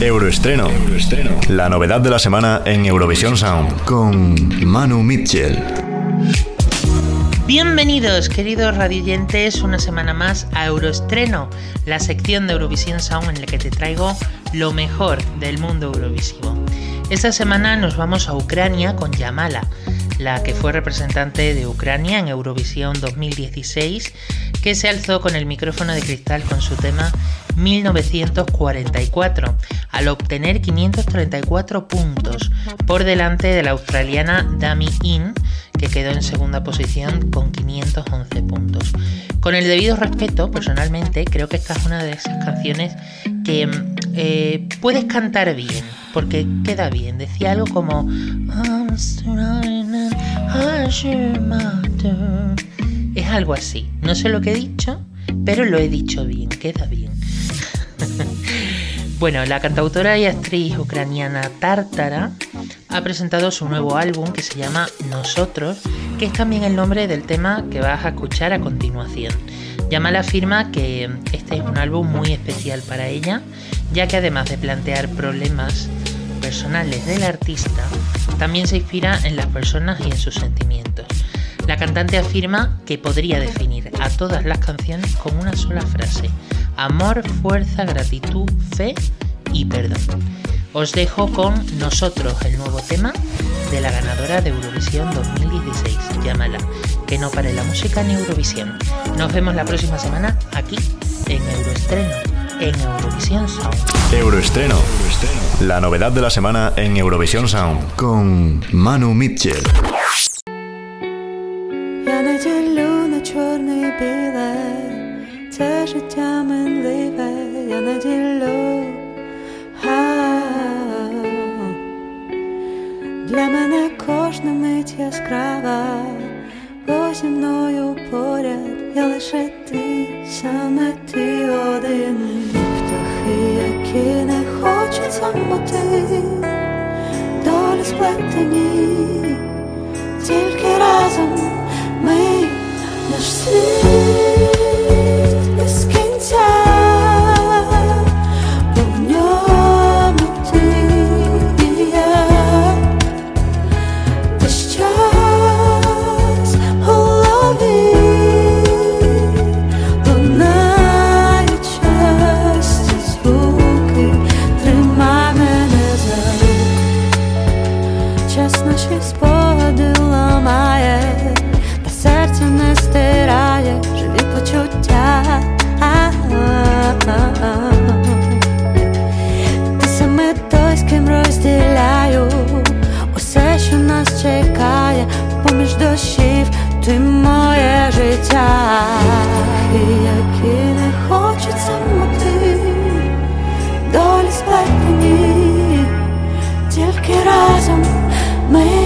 Euroestreno. La novedad de la semana en Eurovisión Sound con Manu Mitchell. Bienvenidos, queridos radioyentes, una semana más a Euroestreno, la sección de Eurovisión Sound en la que te traigo lo mejor del mundo eurovisivo. Esta semana nos vamos a Ucrania con Yamala, la que fue representante de Ucrania en Eurovisión 2016, que se alzó con el micrófono de cristal con su tema 1944, al obtener 534 puntos, por delante de la australiana Dami In, que quedó en segunda posición con 511 puntos. Con el debido respeto, personalmente, creo que esta es una de esas canciones que eh, puedes cantar bien, porque queda bien. Decía algo como... Es algo así. No sé lo que he dicho, pero lo he dicho bien, queda bien. bueno, la cantautora y actriz ucraniana Tartara ha presentado su nuevo álbum que se llama Nosotros, que es también el nombre del tema que vas a escuchar a continuación. Yamal afirma que este es un álbum muy especial para ella, ya que además de plantear problemas personales del artista, también se inspira en las personas y en sus sentimientos. La cantante afirma que podría definir a todas las canciones con una sola frase, amor, fuerza, gratitud, fe y perdón. Os dejo con Nosotros, el nuevo tema de la ganadora de Eurovisión 2016, llámala, que no pare la música en Eurovisión. Nos vemos la próxima semana aquí en Euroestreno, en Eurovisión Sound. Euroestreno, la novedad de la semana en Eurovisión Sound con Manu Mitchell. це життя минливе, я наділю для мене кожна мить яскрава, бо зі мною поряд я лише ти, саме ти один, птахи, які не something in час наші спогади ламає, та серце не стирає живі почуття. Ти саме той, з ким розділяю усе, що нас чекає, поміж дощів, ти моє життя, І які не хочеться самоти, долі сплетені, тільки разом. 没